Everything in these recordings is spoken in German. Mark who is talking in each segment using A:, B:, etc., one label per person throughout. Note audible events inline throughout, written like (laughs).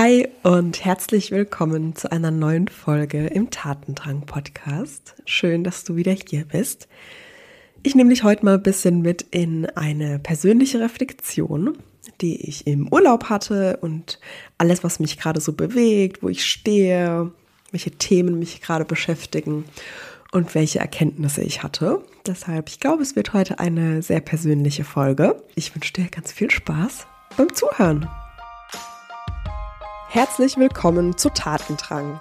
A: Hi und herzlich willkommen zu einer neuen Folge im Tatendrang Podcast. Schön, dass du wieder hier bist. Ich nehme dich heute mal ein bisschen mit in eine persönliche Reflexion, die ich im Urlaub hatte und alles, was mich gerade so bewegt, wo ich stehe, welche Themen mich gerade beschäftigen und welche Erkenntnisse ich hatte. Deshalb, ich glaube, es wird heute eine sehr persönliche Folge. Ich wünsche dir ganz viel Spaß beim Zuhören. Herzlich willkommen zu Tatendrang,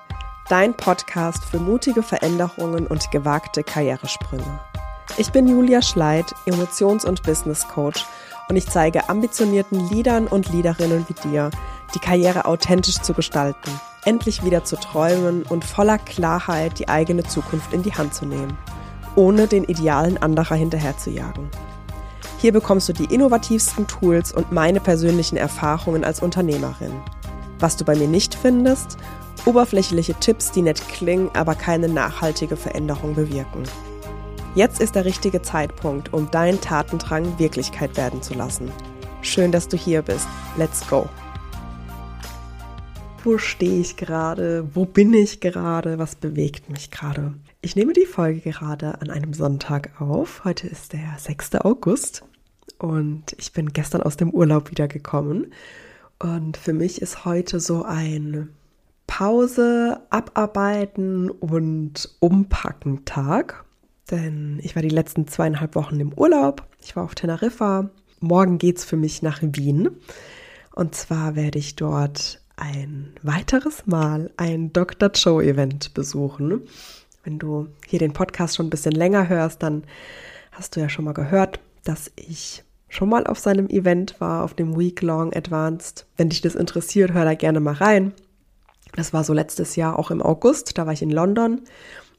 A: dein Podcast für mutige Veränderungen und gewagte Karrieresprünge. Ich bin Julia Schleid, Emotions- und Business Coach und ich zeige ambitionierten Leadern und Leaderinnen wie dir, die Karriere authentisch zu gestalten, endlich wieder zu träumen und voller Klarheit die eigene Zukunft in die Hand zu nehmen, ohne den Idealen anderer hinterherzujagen. Hier bekommst du die innovativsten Tools und meine persönlichen Erfahrungen als Unternehmerin – was du bei mir nicht findest, oberflächliche Tipps, die nett klingen, aber keine nachhaltige Veränderung bewirken. Jetzt ist der richtige Zeitpunkt, um deinen Tatendrang Wirklichkeit werden zu lassen. Schön, dass du hier bist. Let's go. Wo stehe ich gerade? Wo bin ich gerade? Was bewegt mich gerade? Ich nehme die Folge gerade an einem Sonntag auf. Heute ist der 6. August und ich bin gestern aus dem Urlaub wiedergekommen und für mich ist heute so ein Pause, Abarbeiten und Umpacken Tag. Denn ich war die letzten zweieinhalb Wochen im Urlaub. Ich war auf Teneriffa. Morgen geht es für mich nach Wien. Und zwar werde ich dort ein weiteres Mal ein Dr. Joe Event besuchen. Wenn du hier den Podcast schon ein bisschen länger hörst, dann hast du ja schon mal gehört, dass ich schon mal auf seinem Event war, auf dem Week Long Advanced. Wenn dich das interessiert, hör da gerne mal rein. Das war so letztes Jahr auch im August, da war ich in London.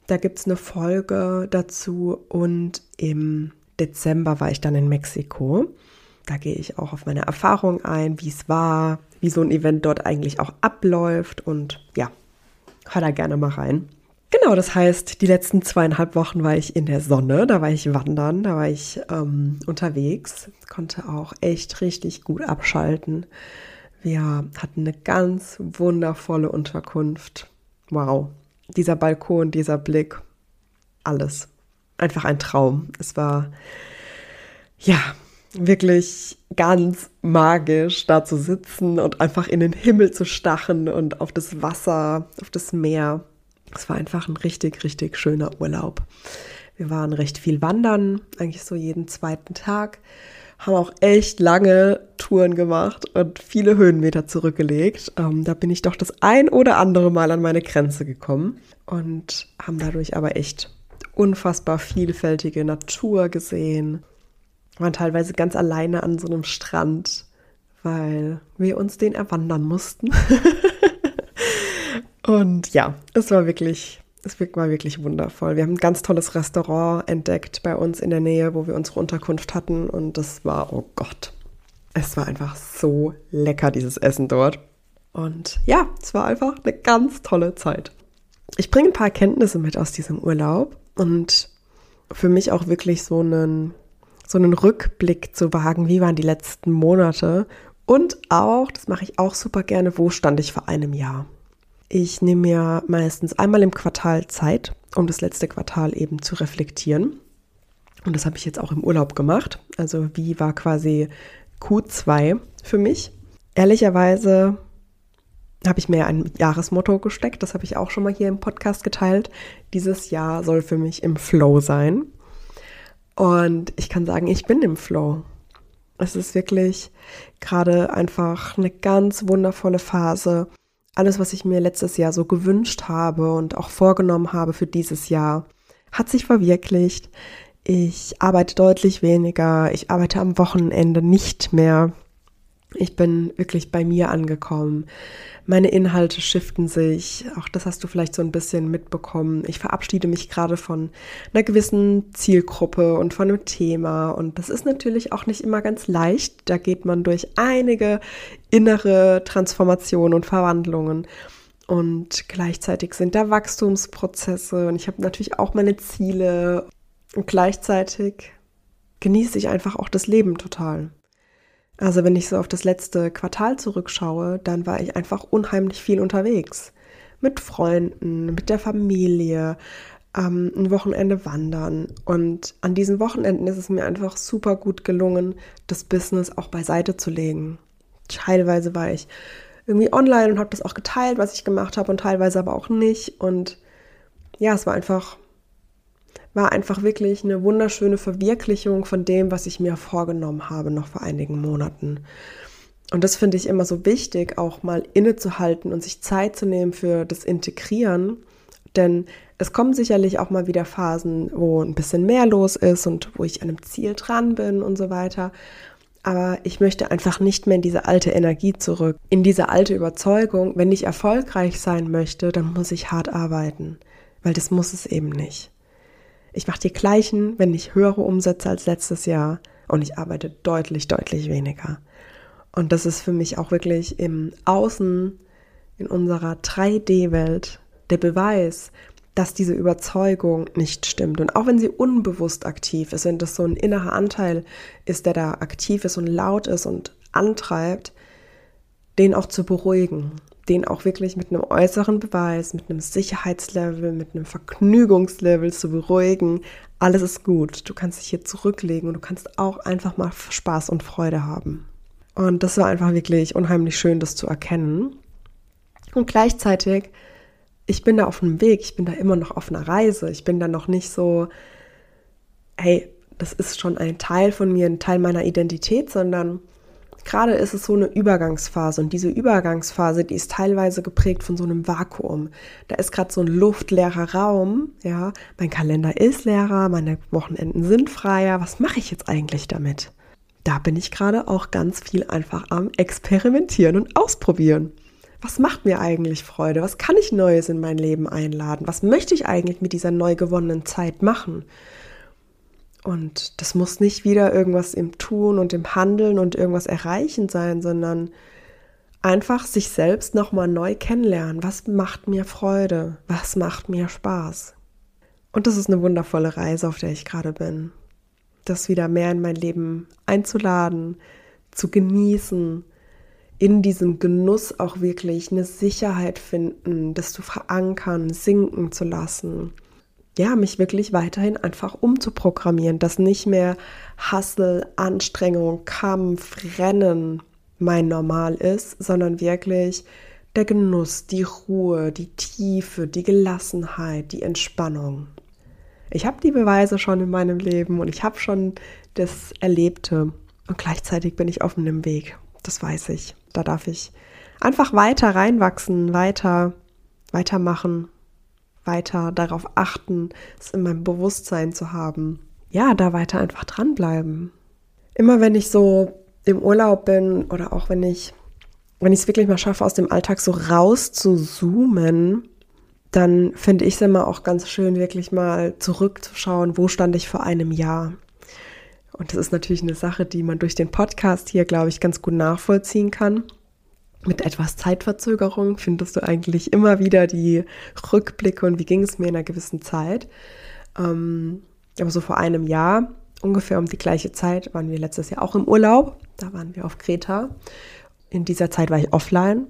A: Da gibt es eine Folge dazu und im Dezember war ich dann in Mexiko. Da gehe ich auch auf meine Erfahrung ein, wie es war, wie so ein Event dort eigentlich auch abläuft und ja, hör da gerne mal rein. Genau, das heißt, die letzten zweieinhalb Wochen war ich in der Sonne, da war ich wandern, da war ich ähm, unterwegs, konnte auch echt richtig gut abschalten. Wir hatten eine ganz wundervolle Unterkunft. Wow, dieser Balkon, dieser Blick, alles. Einfach ein Traum. Es war, ja, wirklich ganz magisch, da zu sitzen und einfach in den Himmel zu stachen und auf das Wasser, auf das Meer. Es war einfach ein richtig, richtig schöner Urlaub. Wir waren recht viel wandern, eigentlich so jeden zweiten Tag, haben auch echt lange Touren gemacht und viele Höhenmeter zurückgelegt. Ähm, da bin ich doch das ein oder andere Mal an meine Grenze gekommen und haben dadurch aber echt unfassbar vielfältige Natur gesehen. Waren teilweise ganz alleine an so einem Strand, weil wir uns den erwandern mussten. (laughs) Und ja, es war wirklich, es war wirklich wundervoll. Wir haben ein ganz tolles Restaurant entdeckt bei uns in der Nähe, wo wir unsere Unterkunft hatten. Und das war, oh Gott, es war einfach so lecker, dieses Essen dort. Und ja, es war einfach eine ganz tolle Zeit. Ich bringe ein paar Erkenntnisse mit aus diesem Urlaub und für mich auch wirklich so einen, so einen Rückblick zu wagen, wie waren die letzten Monate und auch, das mache ich auch super gerne, wo stand ich vor einem Jahr. Ich nehme mir meistens einmal im Quartal Zeit, um das letzte Quartal eben zu reflektieren. Und das habe ich jetzt auch im Urlaub gemacht. Also wie war quasi Q2 für mich? Ehrlicherweise habe ich mir ein Jahresmotto gesteckt. Das habe ich auch schon mal hier im Podcast geteilt. Dieses Jahr soll für mich im Flow sein. Und ich kann sagen, ich bin im Flow. Es ist wirklich gerade einfach eine ganz wundervolle Phase alles, was ich mir letztes Jahr so gewünscht habe und auch vorgenommen habe für dieses Jahr, hat sich verwirklicht. Ich arbeite deutlich weniger. Ich arbeite am Wochenende nicht mehr. Ich bin wirklich bei mir angekommen. Meine Inhalte shiften sich. Auch das hast du vielleicht so ein bisschen mitbekommen. Ich verabschiede mich gerade von einer gewissen Zielgruppe und von einem Thema. Und das ist natürlich auch nicht immer ganz leicht. Da geht man durch einige innere Transformationen und Verwandlungen. Und gleichzeitig sind da Wachstumsprozesse. Und ich habe natürlich auch meine Ziele. Und gleichzeitig genieße ich einfach auch das Leben total. Also wenn ich so auf das letzte Quartal zurückschaue, dann war ich einfach unheimlich viel unterwegs. Mit Freunden, mit der Familie, ähm, ein Wochenende wandern. Und an diesen Wochenenden ist es mir einfach super gut gelungen, das Business auch beiseite zu legen. Teilweise war ich irgendwie online und habe das auch geteilt, was ich gemacht habe, und teilweise aber auch nicht. Und ja, es war einfach, war einfach wirklich eine wunderschöne Verwirklichung von dem, was ich mir vorgenommen habe, noch vor einigen Monaten. Und das finde ich immer so wichtig, auch mal innezuhalten und sich Zeit zu nehmen für das Integrieren. Denn es kommen sicherlich auch mal wieder Phasen, wo ein bisschen mehr los ist und wo ich an einem Ziel dran bin und so weiter. Aber ich möchte einfach nicht mehr in diese alte Energie zurück, in diese alte Überzeugung, wenn ich erfolgreich sein möchte, dann muss ich hart arbeiten, weil das muss es eben nicht. Ich mache die gleichen, wenn nicht höhere Umsätze als letztes Jahr und ich arbeite deutlich, deutlich weniger. Und das ist für mich auch wirklich im Außen, in unserer 3D-Welt, der Beweis, dass diese Überzeugung nicht stimmt. Und auch wenn sie unbewusst aktiv ist, wenn das so ein innerer Anteil ist, der da aktiv ist und laut ist und antreibt, den auch zu beruhigen, den auch wirklich mit einem äußeren Beweis, mit einem Sicherheitslevel, mit einem Vergnügungslevel zu beruhigen. Alles ist gut. Du kannst dich hier zurücklegen und du kannst auch einfach mal Spaß und Freude haben. Und das war einfach wirklich unheimlich schön, das zu erkennen. Und gleichzeitig ich bin da auf einem Weg, ich bin da immer noch auf einer Reise. Ich bin da noch nicht so, hey, das ist schon ein Teil von mir, ein Teil meiner Identität, sondern gerade ist es so eine Übergangsphase und diese Übergangsphase, die ist teilweise geprägt von so einem Vakuum. Da ist gerade so ein luftleerer Raum, ja, mein Kalender ist leerer, meine Wochenenden sind freier. Was mache ich jetzt eigentlich damit? Da bin ich gerade auch ganz viel einfach am experimentieren und ausprobieren was macht mir eigentlich Freude? Was kann ich Neues in mein Leben einladen? Was möchte ich eigentlich mit dieser neu gewonnenen Zeit machen? Und das muss nicht wieder irgendwas im Tun und im Handeln und irgendwas erreichen sein, sondern einfach sich selbst nochmal neu kennenlernen. Was macht mir Freude? Was macht mir Spaß? Und das ist eine wundervolle Reise, auf der ich gerade bin. Das wieder mehr in mein Leben einzuladen, zu genießen, in diesem Genuss auch wirklich eine Sicherheit finden, das zu verankern, sinken zu lassen. Ja, mich wirklich weiterhin einfach umzuprogrammieren, dass nicht mehr Hassel, Anstrengung, Kampf, Rennen mein Normal ist, sondern wirklich der Genuss, die Ruhe, die Tiefe, die Gelassenheit, die Entspannung. Ich habe die Beweise schon in meinem Leben und ich habe schon das Erlebte und gleichzeitig bin ich auf einem Weg. Das weiß ich. Da darf ich einfach weiter reinwachsen, weiter, weitermachen, weiter darauf achten, es in meinem Bewusstsein zu haben. Ja, da weiter einfach dranbleiben. Immer wenn ich so im Urlaub bin oder auch wenn ich, wenn ich es wirklich mal schaffe, aus dem Alltag so raus zu zoomen, dann finde ich es immer auch ganz schön, wirklich mal zurückzuschauen, wo stand ich vor einem Jahr. Und das ist natürlich eine Sache, die man durch den Podcast hier, glaube ich, ganz gut nachvollziehen kann. Mit etwas Zeitverzögerung findest du eigentlich immer wieder die Rückblicke und wie ging es mir in einer gewissen Zeit. Ähm, aber so vor einem Jahr, ungefähr um die gleiche Zeit, waren wir letztes Jahr auch im Urlaub. Da waren wir auf Kreta. In dieser Zeit war ich offline,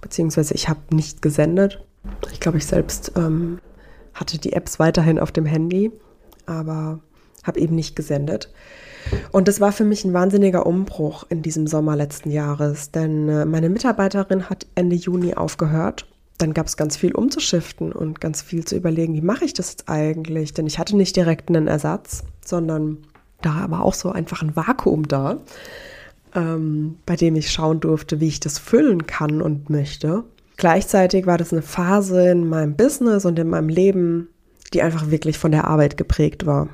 A: beziehungsweise ich habe nicht gesendet. Ich glaube, ich selbst ähm, hatte die Apps weiterhin auf dem Handy, aber habe eben nicht gesendet. Und das war für mich ein wahnsinniger Umbruch in diesem Sommer letzten Jahres, denn äh, meine Mitarbeiterin hat Ende Juni aufgehört. Dann gab es ganz viel umzuschiften und ganz viel zu überlegen, wie mache ich das jetzt eigentlich? Denn ich hatte nicht direkt einen Ersatz, sondern da war auch so einfach ein Vakuum da, ähm, bei dem ich schauen durfte, wie ich das füllen kann und möchte. Gleichzeitig war das eine Phase in meinem Business und in meinem Leben, die einfach wirklich von der Arbeit geprägt war.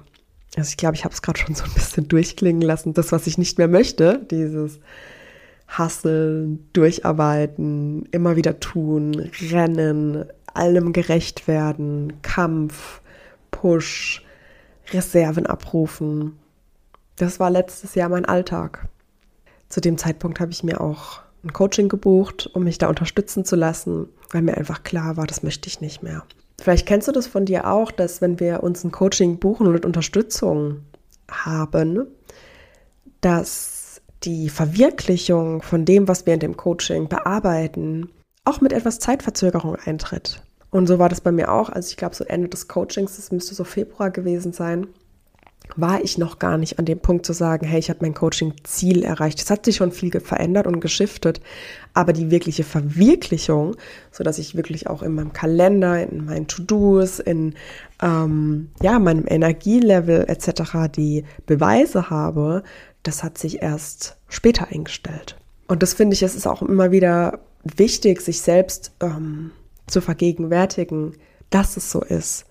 A: Also ich glaube, ich habe es gerade schon so ein bisschen durchklingen lassen. Das, was ich nicht mehr möchte, dieses Hasseln, Durcharbeiten, immer wieder tun, Rennen, allem gerecht werden, Kampf, Push, Reserven abrufen. Das war letztes Jahr mein Alltag. Zu dem Zeitpunkt habe ich mir auch ein Coaching gebucht, um mich da unterstützen zu lassen, weil mir einfach klar war, das möchte ich nicht mehr. Vielleicht kennst du das von dir auch, dass wenn wir uns ein Coaching buchen und Unterstützung haben, dass die Verwirklichung von dem, was wir in dem Coaching bearbeiten, auch mit etwas Zeitverzögerung eintritt. Und so war das bei mir auch. Also ich glaube, so Ende des Coachings, das müsste so Februar gewesen sein, war ich noch gar nicht an dem Punkt zu sagen, hey, ich habe mein Coaching-Ziel erreicht. Es hat sich schon viel verändert und geschiftet, aber die wirkliche Verwirklichung, so dass ich wirklich auch in meinem Kalender, in meinen To-Dos, in ähm, ja meinem Energielevel etc. die Beweise habe, das hat sich erst später eingestellt. Und das finde ich, es ist auch immer wieder wichtig, sich selbst ähm, zu vergegenwärtigen, dass es so ist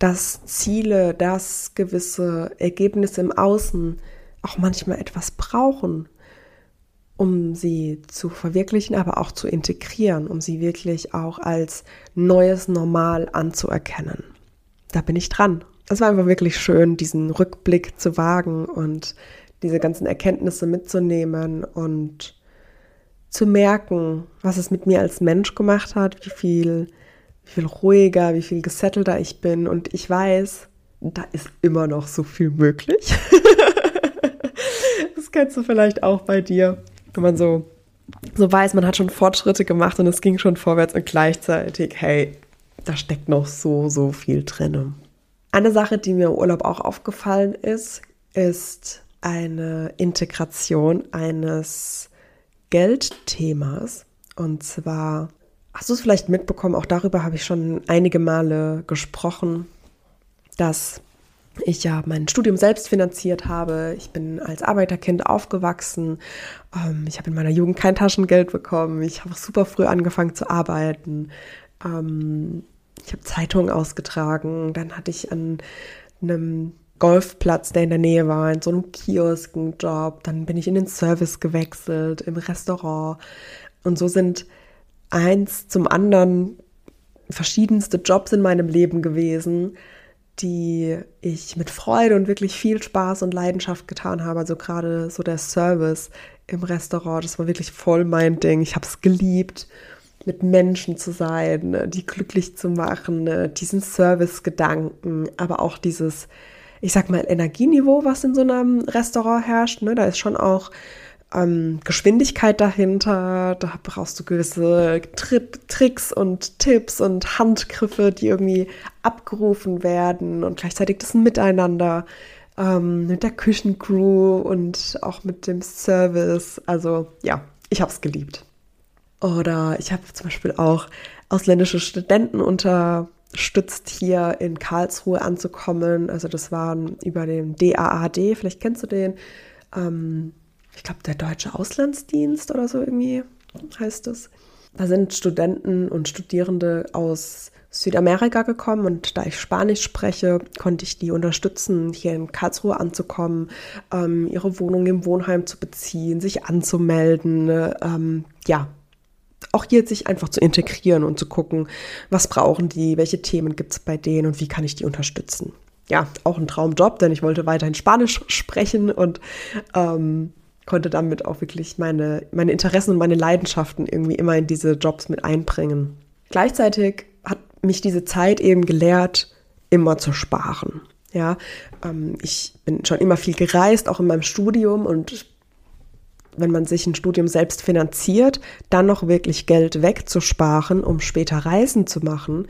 A: dass Ziele, dass gewisse Ergebnisse im Außen auch manchmal etwas brauchen, um sie zu verwirklichen, aber auch zu integrieren, um sie wirklich auch als neues Normal anzuerkennen. Da bin ich dran. Es war einfach wirklich schön, diesen Rückblick zu wagen und diese ganzen Erkenntnisse mitzunehmen und zu merken, was es mit mir als Mensch gemacht hat, wie viel wie viel ruhiger, wie viel gesettelter ich bin. Und ich weiß, da ist immer noch so viel möglich. (laughs) das kennst du vielleicht auch bei dir, wenn man so, so weiß, man hat schon Fortschritte gemacht und es ging schon vorwärts und gleichzeitig, hey, da steckt noch so, so viel drin. Eine Sache, die mir im Urlaub auch aufgefallen ist, ist eine Integration eines Geldthemas. Und zwar Hast du es vielleicht mitbekommen? Auch darüber habe ich schon einige Male gesprochen, dass ich ja mein Studium selbst finanziert habe. Ich bin als Arbeiterkind aufgewachsen. Ähm, ich habe in meiner Jugend kein Taschengeld bekommen. Ich habe super früh angefangen zu arbeiten. Ähm, ich habe Zeitungen ausgetragen. Dann hatte ich an einem Golfplatz, der in der Nähe war, in so einem Kioskenjob. Dann bin ich in den Service gewechselt, im Restaurant. Und so sind eins zum anderen verschiedenste Jobs in meinem Leben gewesen, die ich mit Freude und wirklich viel Spaß und Leidenschaft getan habe. Also gerade so der Service im Restaurant, das war wirklich voll mein Ding. Ich habe es geliebt, mit Menschen zu sein, die glücklich zu machen, diesen Service-Gedanken, aber auch dieses, ich sag mal, Energieniveau, was in so einem Restaurant herrscht. Ne? Da ist schon auch ähm, Geschwindigkeit dahinter. Da brauchst du gewisse Trip Tricks und Tipps und Handgriffe, die irgendwie abgerufen werden und gleichzeitig das Miteinander ähm, mit der Küchencrew und auch mit dem Service. Also ja, ich habe es geliebt. Oder ich habe zum Beispiel auch ausländische Studenten unterstützt, hier in Karlsruhe anzukommen. Also das waren über den DAAD, vielleicht kennst du den. Ähm, ich glaube, der Deutsche Auslandsdienst oder so irgendwie heißt es. Da sind Studenten und Studierende aus Südamerika gekommen und da ich Spanisch spreche, konnte ich die unterstützen, hier in Karlsruhe anzukommen, ähm, ihre Wohnung im Wohnheim zu beziehen, sich anzumelden, ähm, ja, auch hier sich einfach zu integrieren und zu gucken, was brauchen die, welche Themen gibt es bei denen und wie kann ich die unterstützen. Ja, auch ein Traumjob, denn ich wollte weiterhin Spanisch sprechen und ähm, konnte damit auch wirklich meine, meine Interessen und meine Leidenschaften irgendwie immer in diese Jobs mit einbringen. Gleichzeitig hat mich diese Zeit eben gelehrt, immer zu sparen. Ja, ähm, ich bin schon immer viel gereist, auch in meinem Studium und wenn man sich ein Studium selbst finanziert, dann noch wirklich Geld wegzusparen, um später Reisen zu machen,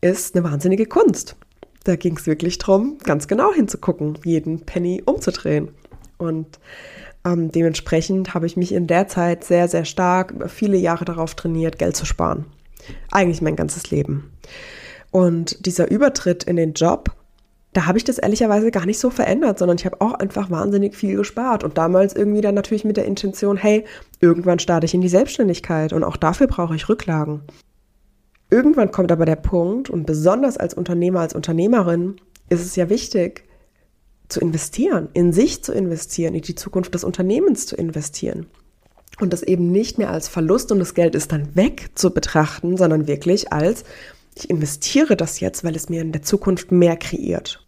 A: ist eine wahnsinnige Kunst. Da ging es wirklich darum, ganz genau hinzugucken, jeden Penny umzudrehen. Und ähm, dementsprechend habe ich mich in der Zeit sehr, sehr stark über viele Jahre darauf trainiert, Geld zu sparen. Eigentlich mein ganzes Leben. Und dieser Übertritt in den Job, da habe ich das ehrlicherweise gar nicht so verändert, sondern ich habe auch einfach wahnsinnig viel gespart. Und damals irgendwie dann natürlich mit der Intention, hey, irgendwann starte ich in die Selbstständigkeit und auch dafür brauche ich Rücklagen. Irgendwann kommt aber der Punkt, und besonders als Unternehmer, als Unternehmerin, ist es ja wichtig, zu investieren, in sich zu investieren, in die Zukunft des Unternehmens zu investieren. Und das eben nicht mehr als Verlust und das Geld ist dann weg zu betrachten, sondern wirklich als, ich investiere das jetzt, weil es mir in der Zukunft mehr kreiert.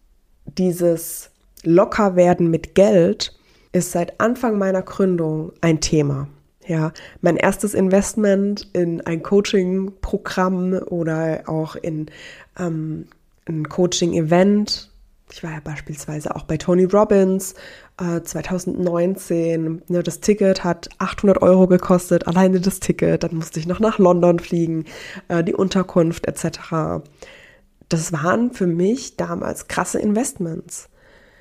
A: Dieses Lockerwerden mit Geld ist seit Anfang meiner Gründung ein Thema. Ja, mein erstes Investment in ein Coaching-Programm oder auch in ähm, ein Coaching-Event ich war ja beispielsweise auch bei Tony Robbins äh, 2019. Ne, das Ticket hat 800 Euro gekostet, alleine das Ticket. Dann musste ich noch nach London fliegen, äh, die Unterkunft etc. Das waren für mich damals krasse Investments.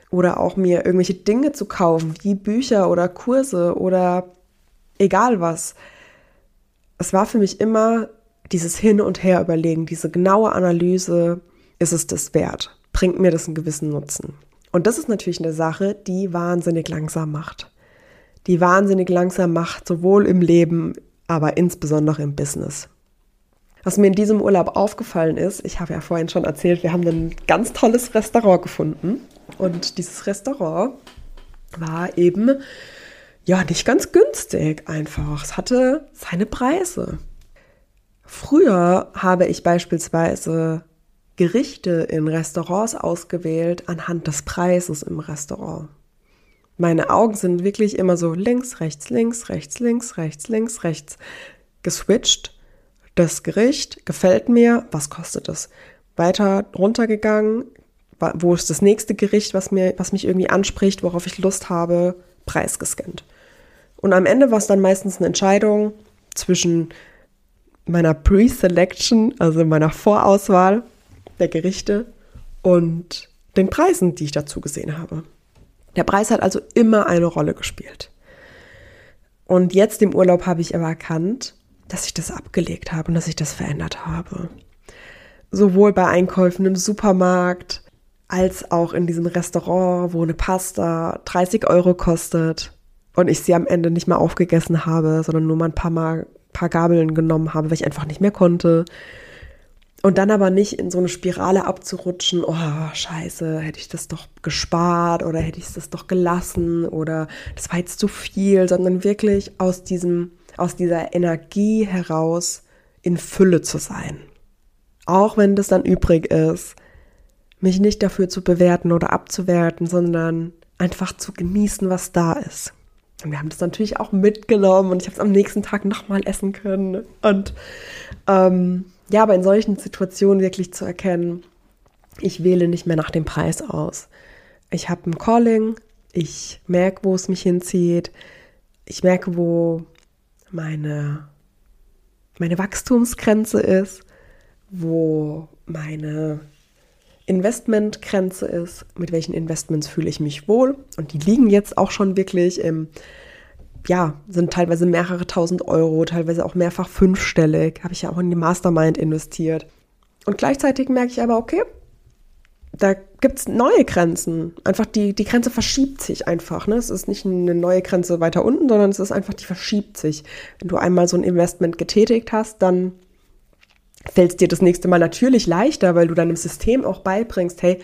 A: Oder auch mir irgendwelche Dinge zu kaufen, wie Bücher oder Kurse oder egal was. Es war für mich immer dieses Hin und Her überlegen, diese genaue Analyse, ist es das wert? Bringt mir das einen gewissen Nutzen? Und das ist natürlich eine Sache, die wahnsinnig langsam macht. Die wahnsinnig langsam macht, sowohl im Leben, aber insbesondere im Business. Was mir in diesem Urlaub aufgefallen ist, ich habe ja vorhin schon erzählt, wir haben ein ganz tolles Restaurant gefunden. Und dieses Restaurant war eben ja nicht ganz günstig einfach. Es hatte seine Preise. Früher habe ich beispielsweise Gerichte in Restaurants ausgewählt anhand des Preises im Restaurant. Meine Augen sind wirklich immer so links, rechts, links, rechts, links, rechts, links, rechts geswitcht. Das Gericht gefällt mir, was kostet es? Weiter runtergegangen, wo ist das nächste Gericht, was, mir, was mich irgendwie anspricht, worauf ich Lust habe, Preis gescannt. Und am Ende war es dann meistens eine Entscheidung zwischen meiner Pre-Selection, also meiner Vorauswahl der Gerichte und den Preisen, die ich dazu gesehen habe. Der Preis hat also immer eine Rolle gespielt. Und jetzt im Urlaub habe ich aber erkannt, dass ich das abgelegt habe und dass ich das verändert habe. Sowohl bei Einkäufen im Supermarkt als auch in diesem Restaurant, wo eine Pasta 30 Euro kostet und ich sie am Ende nicht mehr aufgegessen habe, sondern nur mal ein paar Mal paar Gabeln genommen habe, weil ich einfach nicht mehr konnte. Und dann aber nicht in so eine Spirale abzurutschen, oh scheiße, hätte ich das doch gespart oder hätte ich das doch gelassen oder das war jetzt zu viel, sondern wirklich aus diesem, aus dieser Energie heraus in Fülle zu sein. Auch wenn das dann übrig ist, mich nicht dafür zu bewerten oder abzuwerten, sondern einfach zu genießen, was da ist. Und wir haben das natürlich auch mitgenommen und ich habe es am nächsten Tag nochmal essen können. Und ähm, ja, aber in solchen Situationen wirklich zu erkennen, ich wähle nicht mehr nach dem Preis aus. Ich habe ein Calling, ich merke, wo es mich hinzieht, ich merke, wo meine, meine Wachstumsgrenze ist, wo meine Investmentgrenze ist, mit welchen Investments fühle ich mich wohl. Und die liegen jetzt auch schon wirklich im, ja, sind teilweise mehrere tausend Euro, teilweise auch mehrfach fünfstellig. Habe ich ja auch in die Mastermind investiert. Und gleichzeitig merke ich aber, okay, da gibt es neue Grenzen. Einfach die, die Grenze verschiebt sich einfach. Ne? Es ist nicht eine neue Grenze weiter unten, sondern es ist einfach, die verschiebt sich. Wenn du einmal so ein Investment getätigt hast, dann fällt es dir das nächste Mal natürlich leichter, weil du deinem System auch beibringst, hey,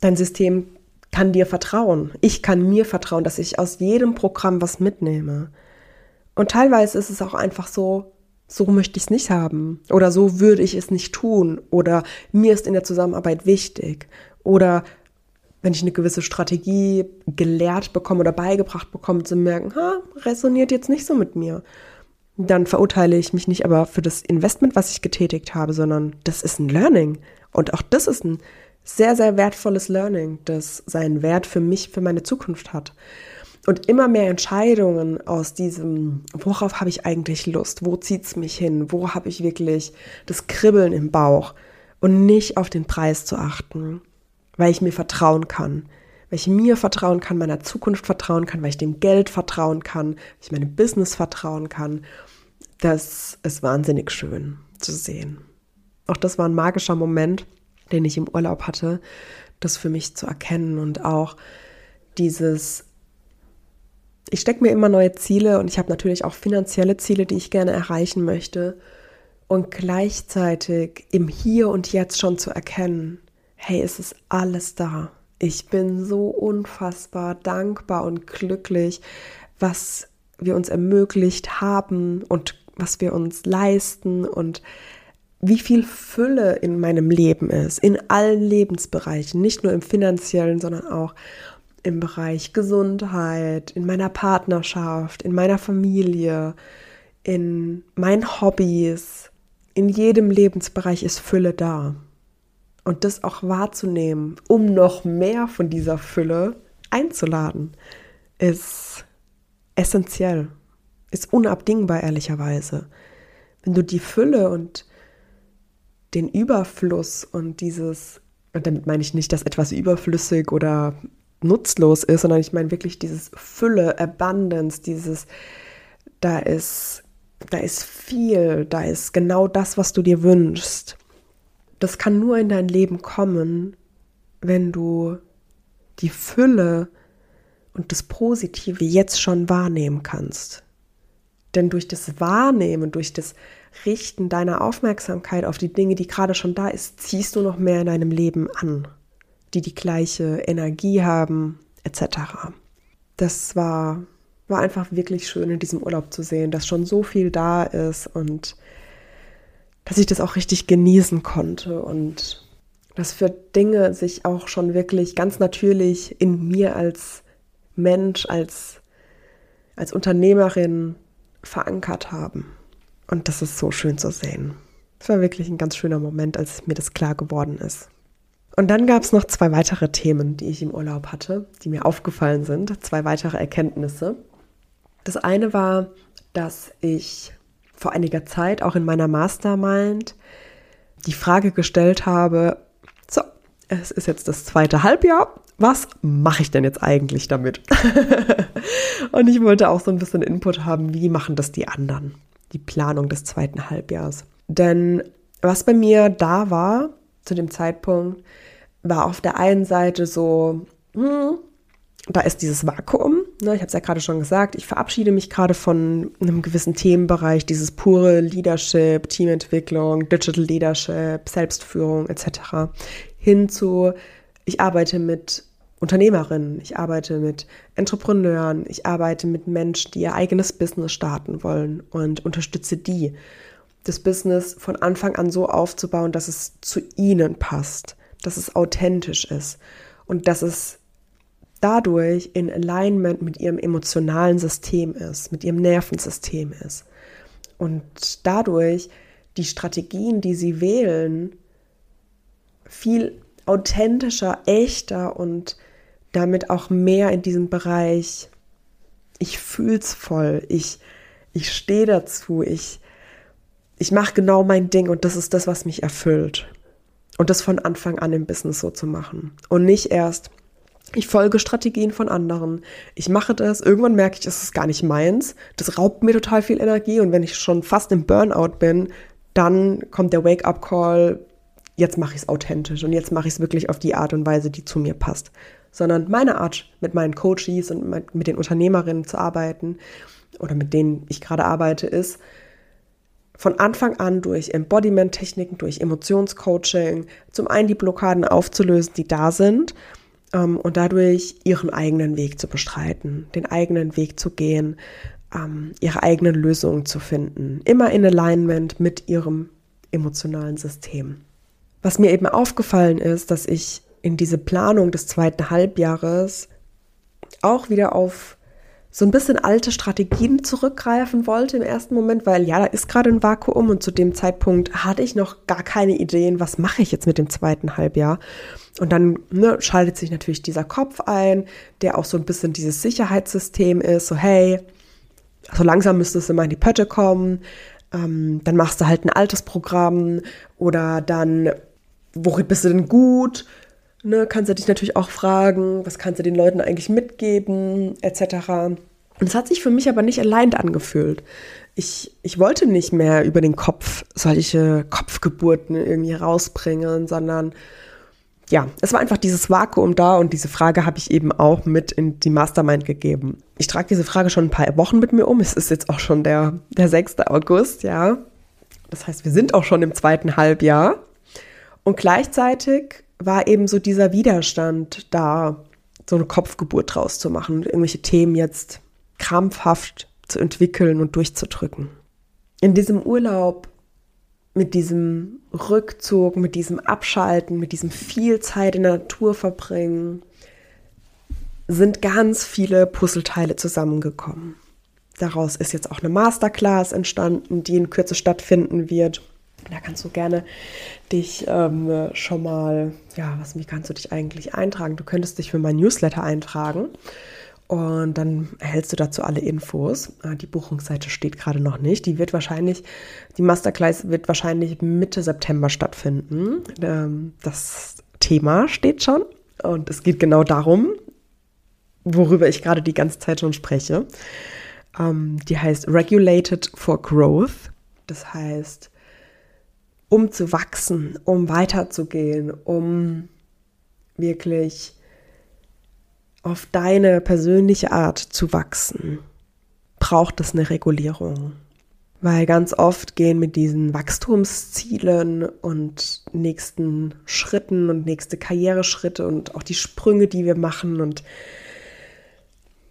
A: dein System kann dir vertrauen. Ich kann mir vertrauen, dass ich aus jedem Programm was mitnehme. Und teilweise ist es auch einfach so, so möchte ich es nicht haben oder so würde ich es nicht tun oder mir ist in der Zusammenarbeit wichtig oder wenn ich eine gewisse Strategie gelehrt bekomme oder beigebracht bekomme, zu merken, ha, resoniert jetzt nicht so mit mir dann verurteile ich mich nicht aber für das Investment, was ich getätigt habe, sondern das ist ein Learning. Und auch das ist ein sehr, sehr wertvolles Learning, das seinen Wert für mich, für meine Zukunft hat. Und immer mehr Entscheidungen aus diesem, worauf habe ich eigentlich Lust, wo zieht es mich hin, wo habe ich wirklich das Kribbeln im Bauch und nicht auf den Preis zu achten, weil ich mir vertrauen kann, weil ich mir vertrauen kann, meiner Zukunft vertrauen kann, weil ich dem Geld vertrauen kann, weil ich meinem Business vertrauen kann. Das ist wahnsinnig schön zu sehen. Auch das war ein magischer Moment, den ich im Urlaub hatte, das für mich zu erkennen und auch dieses ich stecke mir immer neue Ziele und ich habe natürlich auch finanzielle Ziele, die ich gerne erreichen möchte. Und gleichzeitig im Hier und Jetzt schon zu erkennen, hey, es ist alles da. Ich bin so unfassbar dankbar und glücklich, was wir uns ermöglicht haben und was wir uns leisten und wie viel Fülle in meinem Leben ist, in allen Lebensbereichen, nicht nur im finanziellen, sondern auch im Bereich Gesundheit, in meiner Partnerschaft, in meiner Familie, in meinen Hobbys. In jedem Lebensbereich ist Fülle da und das auch wahrzunehmen, um noch mehr von dieser Fülle einzuladen, ist essentiell, ist unabdingbar, ehrlicherweise. Wenn du die Fülle und den Überfluss und dieses, und damit meine ich nicht, dass etwas überflüssig oder nutzlos ist, sondern ich meine wirklich dieses Fülle, Abundance, dieses, da ist, da ist viel, da ist genau das, was du dir wünschst. Das kann nur in dein Leben kommen, wenn du die Fülle und das Positive jetzt schon wahrnehmen kannst. Denn durch das Wahrnehmen, durch das Richten deiner Aufmerksamkeit auf die Dinge, die gerade schon da ist, ziehst du noch mehr in deinem Leben an, die die gleiche Energie haben, etc. Das war, war einfach wirklich schön in diesem Urlaub zu sehen, dass schon so viel da ist und dass ich das auch richtig genießen konnte und dass für Dinge sich auch schon wirklich ganz natürlich in mir als Mensch, als, als Unternehmerin verankert haben. Und das ist so schön zu sehen. Es war wirklich ein ganz schöner Moment, als mir das klar geworden ist. Und dann gab es noch zwei weitere Themen, die ich im Urlaub hatte, die mir aufgefallen sind. Zwei weitere Erkenntnisse. Das eine war, dass ich vor einiger Zeit auch in meiner Mastermind die Frage gestellt habe, so, es ist jetzt das zweite Halbjahr, was mache ich denn jetzt eigentlich damit? (laughs) und ich wollte auch so ein bisschen Input haben, wie machen das die anderen? Die Planung des zweiten Halbjahres. Denn was bei mir da war zu dem Zeitpunkt, war auf der einen Seite so, hm, da ist dieses Vakuum. Ne, ich habe es ja gerade schon gesagt, ich verabschiede mich gerade von einem gewissen Themenbereich, dieses pure Leadership, Teamentwicklung, Digital Leadership, Selbstführung etc. hin zu, ich arbeite mit Unternehmerinnen, ich arbeite mit Entrepreneuren, ich arbeite mit Menschen, die ihr eigenes Business starten wollen und unterstütze die, das Business von Anfang an so aufzubauen, dass es zu ihnen passt, dass es authentisch ist und dass es dadurch in Alignment mit ihrem emotionalen System ist, mit ihrem Nervensystem ist. Und dadurch die Strategien, die sie wählen, viel authentischer, echter und damit auch mehr in diesem Bereich, ich fühl's voll, ich, ich stehe dazu, ich, ich mache genau mein Ding und das ist das, was mich erfüllt. Und das von Anfang an im Business so zu machen. Und nicht erst, ich folge Strategien von anderen. Ich mache das. Irgendwann merke ich, es ist gar nicht meins. Das raubt mir total viel Energie. Und wenn ich schon fast im Burnout bin, dann kommt der Wake-up-Call. Jetzt mache ich es authentisch und jetzt mache ich es wirklich auf die Art und Weise, die zu mir passt sondern meine Art, mit meinen Coaches und mit den Unternehmerinnen zu arbeiten oder mit denen ich gerade arbeite, ist, von Anfang an durch Embodiment-Techniken, durch Emotionscoaching, zum einen die Blockaden aufzulösen, die da sind, ähm, und dadurch ihren eigenen Weg zu bestreiten, den eigenen Weg zu gehen, ähm, ihre eigenen Lösungen zu finden, immer in Alignment mit ihrem emotionalen System. Was mir eben aufgefallen ist, dass ich in diese Planung des zweiten Halbjahres auch wieder auf so ein bisschen alte Strategien zurückgreifen wollte im ersten Moment, weil ja, da ist gerade ein Vakuum und zu dem Zeitpunkt hatte ich noch gar keine Ideen, was mache ich jetzt mit dem zweiten Halbjahr. Und dann ne, schaltet sich natürlich dieser Kopf ein, der auch so ein bisschen dieses Sicherheitssystem ist, so hey, so langsam müsstest du mal in die Pötte kommen, ähm, dann machst du halt ein altes Programm oder dann, worin bist du denn gut? ne, kannst du dich natürlich auch fragen, was kannst du den Leuten eigentlich mitgeben, etc. Und es hat sich für mich aber nicht allein angefühlt. Ich, ich wollte nicht mehr über den Kopf solche Kopfgeburten irgendwie rausbringen, sondern ja, es war einfach dieses Vakuum da und diese Frage habe ich eben auch mit in die Mastermind gegeben. Ich trage diese Frage schon ein paar Wochen mit mir um. Es ist jetzt auch schon der, der 6. August, ja. Das heißt, wir sind auch schon im zweiten Halbjahr. Und gleichzeitig war eben so dieser Widerstand da, so eine Kopfgeburt draus zu machen und irgendwelche Themen jetzt krampfhaft zu entwickeln und durchzudrücken. In diesem Urlaub, mit diesem Rückzug, mit diesem Abschalten, mit diesem viel Zeit in der Natur verbringen, sind ganz viele Puzzleteile zusammengekommen. Daraus ist jetzt auch eine Masterclass entstanden, die in Kürze stattfinden wird Da kannst du gerne dich ähm, schon mal, ja, was, wie kannst du dich eigentlich eintragen? Du könntest dich für mein Newsletter eintragen und dann erhältst du dazu alle Infos. Ah, die Buchungsseite steht gerade noch nicht. Die wird wahrscheinlich, die Masterclass wird wahrscheinlich Mitte September stattfinden. Ähm, das Thema steht schon und es geht genau darum, worüber ich gerade die ganze Zeit schon spreche. Ähm, die heißt Regulated for Growth. Das heißt, um zu wachsen, um weiterzugehen, um wirklich auf deine persönliche Art zu wachsen, braucht es eine Regulierung. Weil ganz oft gehen mit diesen Wachstumszielen und nächsten Schritten und nächste Karriereschritte und auch die Sprünge, die wir machen und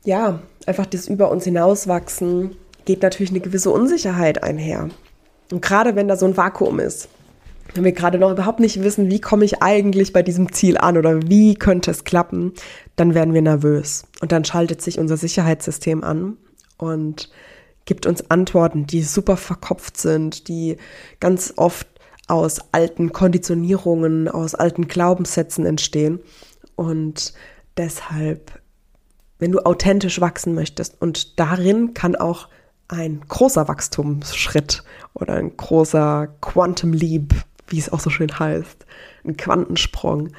A: ja, einfach das über uns hinauswachsen, geht natürlich eine gewisse Unsicherheit einher. Und gerade wenn da so ein Vakuum ist, wenn wir gerade noch überhaupt nicht wissen, wie komme ich eigentlich bei diesem Ziel an oder wie könnte es klappen, dann werden wir nervös. Und dann schaltet sich unser Sicherheitssystem an und gibt uns Antworten, die super verkopft sind, die ganz oft aus alten Konditionierungen, aus alten Glaubenssätzen entstehen. Und deshalb, wenn du authentisch wachsen möchtest, und darin kann auch ein großer Wachstumsschritt oder ein großer Quantum Leap wie es auch so schön heißt, ein Quantensprung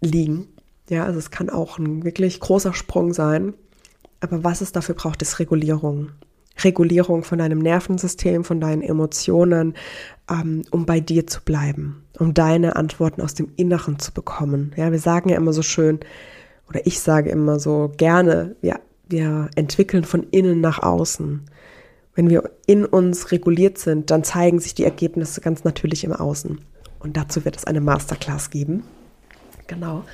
A: liegen. Ja, also es kann auch ein wirklich großer Sprung sein. Aber was es dafür braucht, ist Regulierung. Regulierung von deinem Nervensystem, von deinen Emotionen, ähm, um bei dir zu bleiben, um deine Antworten aus dem Inneren zu bekommen. Ja, wir sagen ja immer so schön, oder ich sage immer so gerne, ja, wir entwickeln von innen nach außen. Wenn wir in uns reguliert sind, dann zeigen sich die Ergebnisse ganz natürlich im Außen. Und dazu wird es eine Masterclass geben. Genau.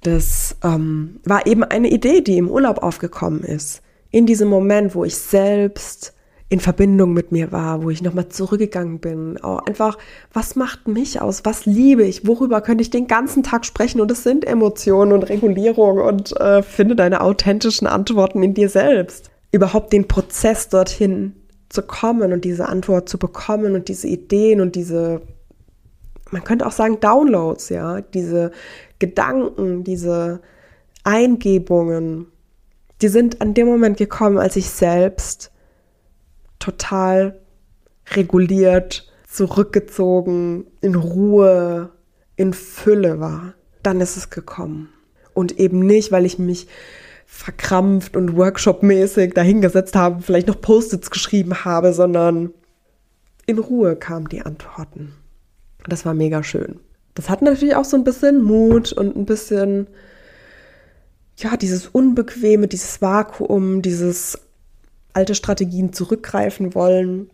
A: Das ähm, war eben eine Idee, die im Urlaub aufgekommen ist. In diesem Moment, wo ich selbst in Verbindung mit mir war, wo ich nochmal zurückgegangen bin. Auch einfach, was macht mich aus? Was liebe ich? Worüber könnte ich den ganzen Tag sprechen? Und es sind Emotionen und Regulierung und äh, finde deine authentischen Antworten in dir selbst überhaupt den Prozess dorthin zu kommen und diese Antwort zu bekommen und diese Ideen und diese, man könnte auch sagen, Downloads, ja, diese Gedanken, diese Eingebungen, die sind an dem Moment gekommen, als ich selbst total reguliert, zurückgezogen, in Ruhe, in Fülle war. Dann ist es gekommen. Und eben nicht, weil ich mich verkrampft und workshopmäßig dahingesetzt habe, vielleicht noch Post-its geschrieben habe, sondern in Ruhe kamen die Antworten. Das war mega schön. Das hat natürlich auch so ein bisschen Mut und ein bisschen, ja, dieses Unbequeme, dieses Vakuum, dieses alte Strategien zurückgreifen wollen.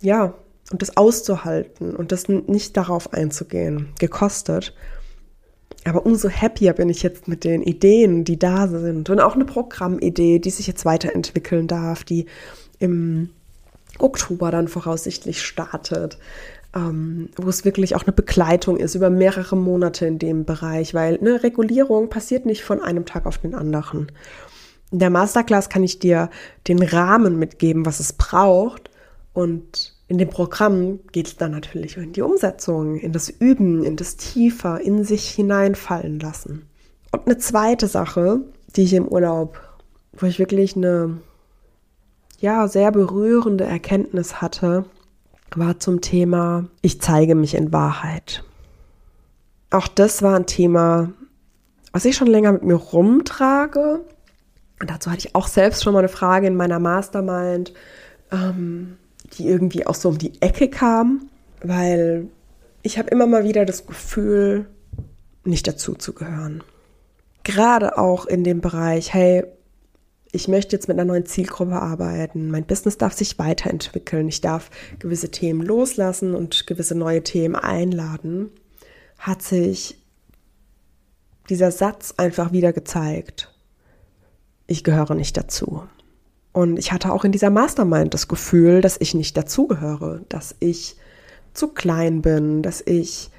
A: Ja, und das auszuhalten und das nicht darauf einzugehen, gekostet. Aber umso happier bin ich jetzt mit den Ideen, die da sind. Und auch eine Programmidee, die sich jetzt weiterentwickeln darf, die im Oktober dann voraussichtlich startet. Ähm, wo es wirklich auch eine Begleitung ist über mehrere Monate in dem Bereich, weil eine Regulierung passiert nicht von einem Tag auf den anderen. In der Masterclass kann ich dir den Rahmen mitgeben, was es braucht und in dem Programm geht es dann natürlich in die Umsetzung, in das Üben, in das Tiefer, in sich hineinfallen lassen. Und eine zweite Sache, die ich im Urlaub, wo ich wirklich eine ja, sehr berührende Erkenntnis hatte, war zum Thema, ich zeige mich in Wahrheit. Auch das war ein Thema, was ich schon länger mit mir rumtrage. Und dazu hatte ich auch selbst schon mal eine Frage in meiner Mastermind. Ähm, die irgendwie auch so um die Ecke kam, weil ich habe immer mal wieder das Gefühl, nicht dazu zu gehören. Gerade auch in dem Bereich, hey, ich möchte jetzt mit einer neuen Zielgruppe arbeiten, mein Business darf sich weiterentwickeln, ich darf gewisse Themen loslassen und gewisse neue Themen einladen, hat sich dieser Satz einfach wieder gezeigt. Ich gehöre nicht dazu. Und ich hatte auch in dieser Mastermind das Gefühl, dass ich nicht dazugehöre, dass ich zu klein bin, dass ich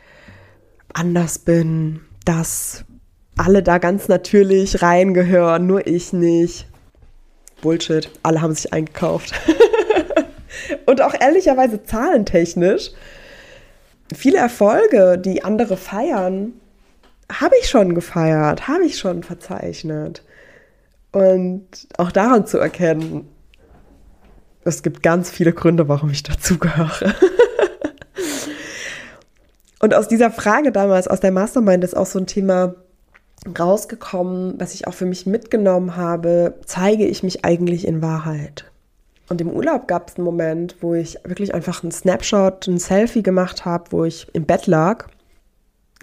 A: anders bin, dass alle da ganz natürlich reingehören, nur ich nicht. Bullshit, alle haben sich eingekauft. (laughs) Und auch ehrlicherweise zahlentechnisch. Viele Erfolge, die andere feiern, habe ich schon gefeiert, habe ich schon verzeichnet. Und auch daran zu erkennen, es gibt ganz viele Gründe, warum ich dazugehöre. (laughs) Und aus dieser Frage damals, aus der Mastermind, ist auch so ein Thema rausgekommen, was ich auch für mich mitgenommen habe. Zeige ich mich eigentlich in Wahrheit? Und im Urlaub gab es einen Moment, wo ich wirklich einfach einen Snapshot, ein Selfie gemacht habe, wo ich im Bett lag.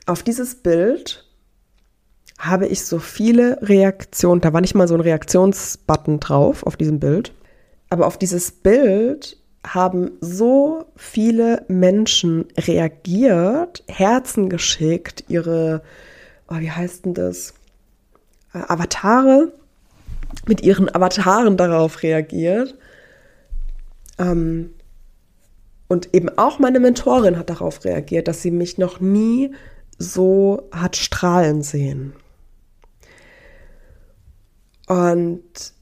A: Auf dieses Bild habe ich so viele Reaktionen, da war nicht mal so ein Reaktionsbutton drauf auf diesem Bild, aber auf dieses Bild haben so viele Menschen reagiert, Herzen geschickt, ihre, oh, wie heißt denn das, äh, Avatare, mit ihren Avataren darauf reagiert. Ähm, und eben auch meine Mentorin hat darauf reagiert, dass sie mich noch nie so hat strahlen sehen. Und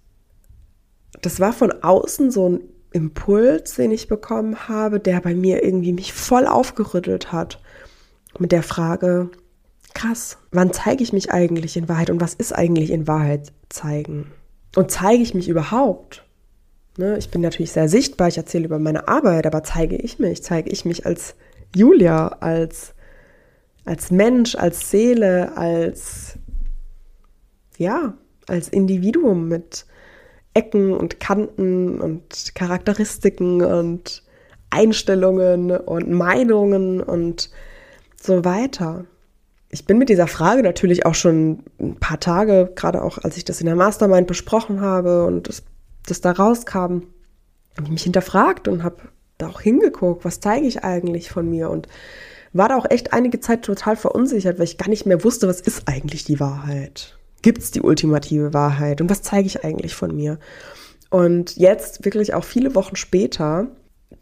A: das war von außen so ein Impuls, den ich bekommen habe, der bei mir irgendwie mich voll aufgerüttelt hat. Mit der Frage, krass, wann zeige ich mich eigentlich in Wahrheit und was ist eigentlich in Wahrheit zeigen? Und zeige ich mich überhaupt? Ne, ich bin natürlich sehr sichtbar, ich erzähle über meine Arbeit, aber zeige ich mich? Zeige ich mich als Julia, als, als Mensch, als Seele, als, ja, als Individuum mit Ecken und Kanten und Charakteristiken und Einstellungen und Meinungen und so weiter. Ich bin mit dieser Frage natürlich auch schon ein paar Tage, gerade auch als ich das in der Mastermind besprochen habe und das, das da rauskam, habe ich mich hinterfragt und habe da auch hingeguckt, was zeige ich eigentlich von mir und war da auch echt einige Zeit total verunsichert, weil ich gar nicht mehr wusste, was ist eigentlich die Wahrheit gibt es die ultimative Wahrheit und was zeige ich eigentlich von mir? Und jetzt wirklich auch viele Wochen später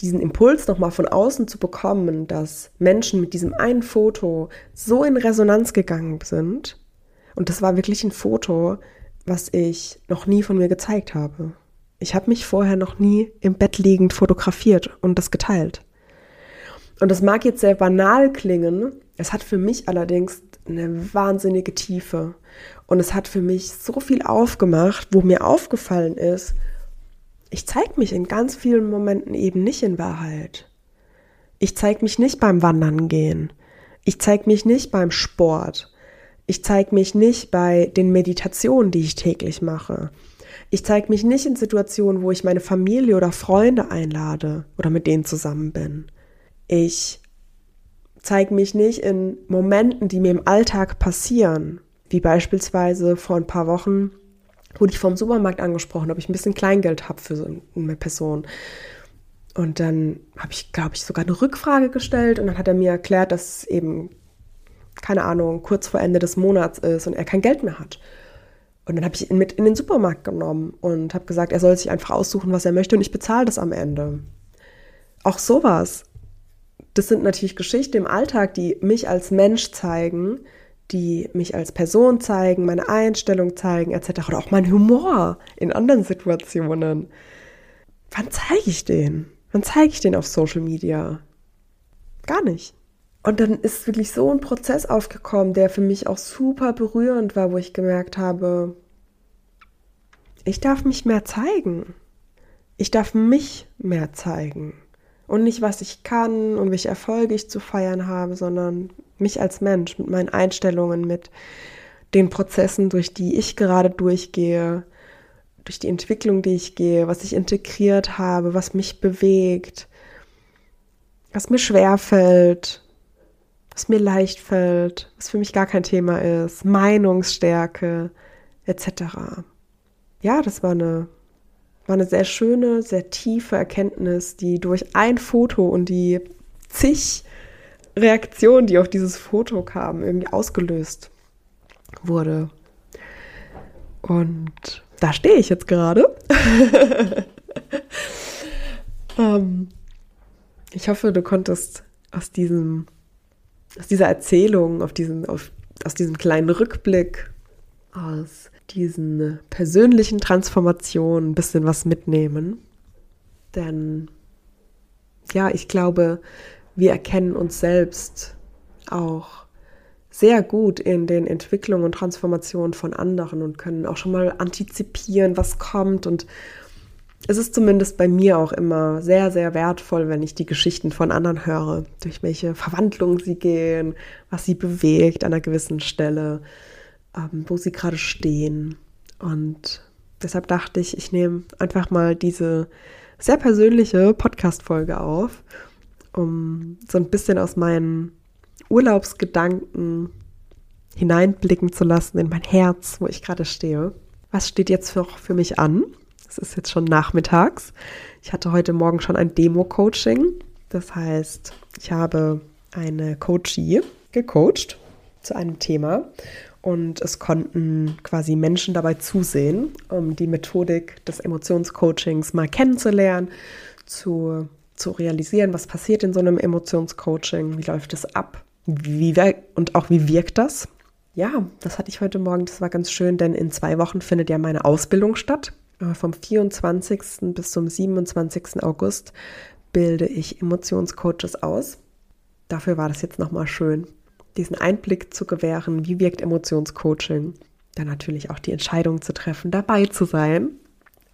A: diesen Impuls nochmal von außen zu bekommen, dass Menschen mit diesem einen Foto so in Resonanz gegangen sind. Und das war wirklich ein Foto, was ich noch nie von mir gezeigt habe. Ich habe mich vorher noch nie im Bett liegend fotografiert und das geteilt. Und das mag jetzt sehr banal klingen, es hat für mich allerdings eine wahnsinnige Tiefe. Und es hat für mich so viel aufgemacht, wo mir aufgefallen ist, ich zeige mich in ganz vielen Momenten eben nicht in Wahrheit. Ich zeige mich nicht beim Wandern gehen. Ich zeige mich nicht beim Sport. Ich zeige mich nicht bei den Meditationen, die ich täglich mache. Ich zeige mich nicht in Situationen, wo ich meine Familie oder Freunde einlade oder mit denen zusammen bin. Ich zeige mich nicht in Momenten, die mir im Alltag passieren, wie beispielsweise vor ein paar Wochen wurde ich vom Supermarkt angesprochen, ob ich ein bisschen Kleingeld habe für so eine Person. Und dann habe ich, glaube ich, sogar eine Rückfrage gestellt und dann hat er mir erklärt, dass es eben, keine Ahnung, kurz vor Ende des Monats ist und er kein Geld mehr hat. Und dann habe ich ihn mit in den Supermarkt genommen und habe gesagt, er soll sich einfach aussuchen, was er möchte und ich bezahle das am Ende. Auch sowas das sind natürlich Geschichten im Alltag, die mich als Mensch zeigen, die mich als Person zeigen, meine Einstellung zeigen, etc. Oder auch mein Humor in anderen Situationen. Wann zeige ich den? Wann zeige ich den auf Social Media? Gar nicht. Und dann ist wirklich so ein Prozess aufgekommen, der für mich auch super berührend war, wo ich gemerkt habe, ich darf mich mehr zeigen. Ich darf mich mehr zeigen. Und nicht, was ich kann und welche Erfolge ich zu feiern habe, sondern mich als Mensch mit meinen Einstellungen, mit den Prozessen, durch die ich gerade durchgehe, durch die Entwicklung, die ich gehe, was ich integriert habe, was mich bewegt, was mir schwer fällt, was mir leicht fällt, was für mich gar kein Thema ist, Meinungsstärke etc. Ja, das war eine war eine sehr schöne, sehr tiefe Erkenntnis, die durch ein Foto und die zig Reaktionen, die auf dieses Foto kamen, irgendwie ausgelöst wurde. Und da stehe ich jetzt gerade. (laughs) ähm, ich hoffe, du konntest aus diesem, aus dieser Erzählung, auf diesen, auf, aus diesem kleinen Rückblick, aus diesen persönlichen Transformationen ein bisschen was mitnehmen. Denn ja, ich glaube, wir erkennen uns selbst auch sehr gut in den Entwicklungen und Transformationen von anderen und können auch schon mal antizipieren, was kommt. Und es ist zumindest bei mir auch immer sehr, sehr wertvoll, wenn ich die Geschichten von anderen höre, durch welche Verwandlungen sie gehen, was sie bewegt an einer gewissen Stelle, ähm, wo sie gerade stehen. Und deshalb dachte ich, ich nehme einfach mal diese sehr persönliche Podcast-Folge auf, um so ein bisschen aus meinen Urlaubsgedanken hineinblicken zu lassen in mein Herz, wo ich gerade stehe. Was steht jetzt noch für mich an? Es ist jetzt schon nachmittags. Ich hatte heute Morgen schon ein Demo-Coaching. Das heißt, ich habe eine Coachie gecoacht zu einem Thema und es konnten quasi Menschen dabei zusehen, um die Methodik des Emotionscoachings mal kennenzulernen, zu, zu realisieren, was passiert in so einem Emotionscoaching, wie läuft es ab wie, und auch wie wirkt das? Ja, das hatte ich heute Morgen, das war ganz schön, denn in zwei Wochen findet ja meine Ausbildung statt. Äh, vom 24. bis zum 27. August bilde ich Emotionscoaches aus. Dafür war das jetzt nochmal schön, diesen Einblick zu gewähren, wie wirkt Emotionscoaching. Dann natürlich auch die Entscheidung zu treffen, dabei zu sein.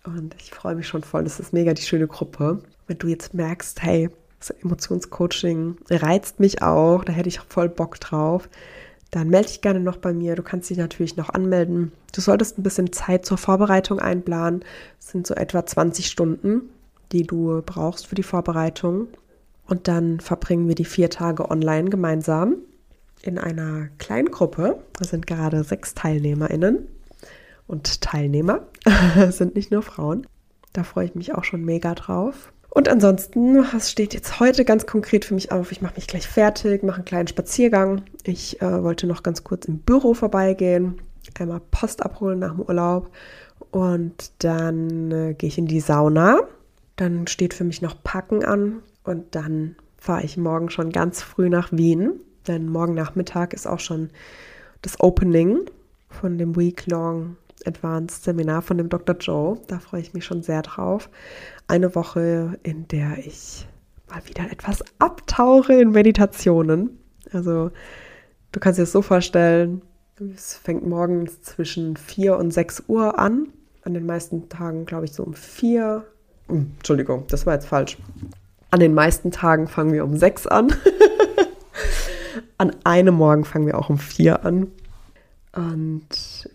A: Und ich freue mich schon voll, das ist mega die schöne Gruppe. Wenn du jetzt merkst, hey, das Emotionscoaching reizt mich auch, da hätte ich voll Bock drauf, dann melde dich gerne noch bei mir. Du kannst dich natürlich noch anmelden. Du solltest ein bisschen Zeit zur Vorbereitung einplanen. Es sind so etwa 20 Stunden, die du brauchst für die Vorbereitung. Und dann verbringen wir die vier Tage online gemeinsam in einer kleinen Gruppe. Das sind gerade sechs TeilnehmerInnen und Teilnehmer. das (laughs) sind nicht nur Frauen. Da freue ich mich auch schon mega drauf. Und ansonsten, was steht jetzt heute ganz konkret für mich auf? Ich mache mich gleich fertig, mache einen kleinen Spaziergang. Ich äh, wollte noch ganz kurz im Büro vorbeigehen, einmal Post abholen nach dem Urlaub und dann äh, gehe ich in die Sauna. Dann steht für mich noch Packen an und dann fahre ich morgen schon ganz früh nach Wien, denn morgen Nachmittag ist auch schon das Opening von dem Week-Long Advanced Seminar von dem Dr. Joe. Da freue ich mich schon sehr drauf. Eine Woche, in der ich mal wieder etwas abtauche in Meditationen. Also du kannst dir das so vorstellen, es fängt morgens zwischen 4 und 6 Uhr an. An den meisten Tagen, glaube ich, so um 4. Hm, Entschuldigung, das war jetzt falsch. An den meisten Tagen fangen wir um 6 an. (laughs) an einem Morgen fangen wir auch um 4 an.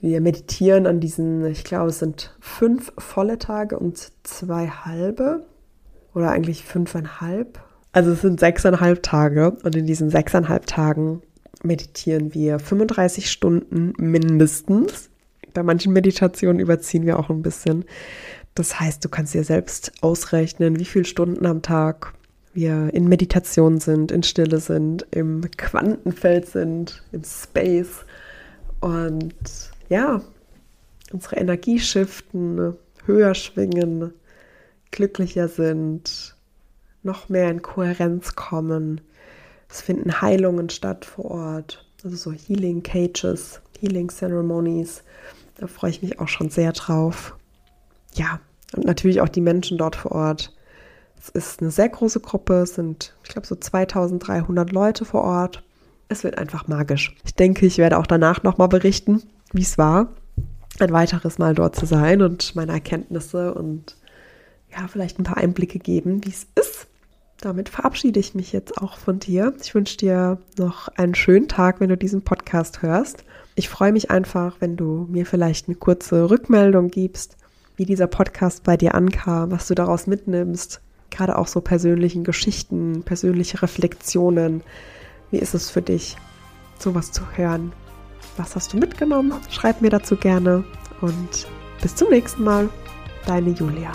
A: Wir meditieren an diesen, ich glaube, es sind fünf volle Tage und zwei halbe. Oder eigentlich fünfeinhalb. Also es sind sechseinhalb Tage. Und in diesen sechseinhalb Tagen meditieren wir 35 Stunden mindestens. Bei manchen Meditationen überziehen wir auch ein bisschen. Das heißt, du kannst dir selbst ausrechnen, wie viele Stunden am Tag wir in Meditation sind, in Stille sind, im Quantenfeld sind, im Space und ja, unsere Energie shiften, höher schwingen, glücklicher sind, noch mehr in Kohärenz kommen. Es finden Heilungen statt vor Ort, also so Healing Cages, Healing Ceremonies. Da freue ich mich auch schon sehr drauf. Ja, und natürlich auch die Menschen dort vor Ort. Es ist eine sehr große Gruppe, es sind, ich glaube, so 2300 Leute vor Ort es wird einfach magisch. Ich denke, ich werde auch danach nochmal berichten, wie es war, ein weiteres Mal dort zu sein und meine Erkenntnisse und ja, vielleicht ein paar Einblicke geben, wie es ist. Damit verabschiede ich mich jetzt auch von dir. Ich wünsche dir noch einen schönen Tag, wenn du diesen Podcast hörst. Ich freue mich einfach, wenn du mir vielleicht eine kurze Rückmeldung gibst, wie dieser Podcast bei dir ankam, was du daraus mitnimmst. Gerade auch so persönlichen Geschichten, persönliche Reflexionen, wie ist es für dich, sowas zu hören? Was hast du mitgenommen? Schreib mir dazu gerne und bis zum nächsten Mal. Deine Julia.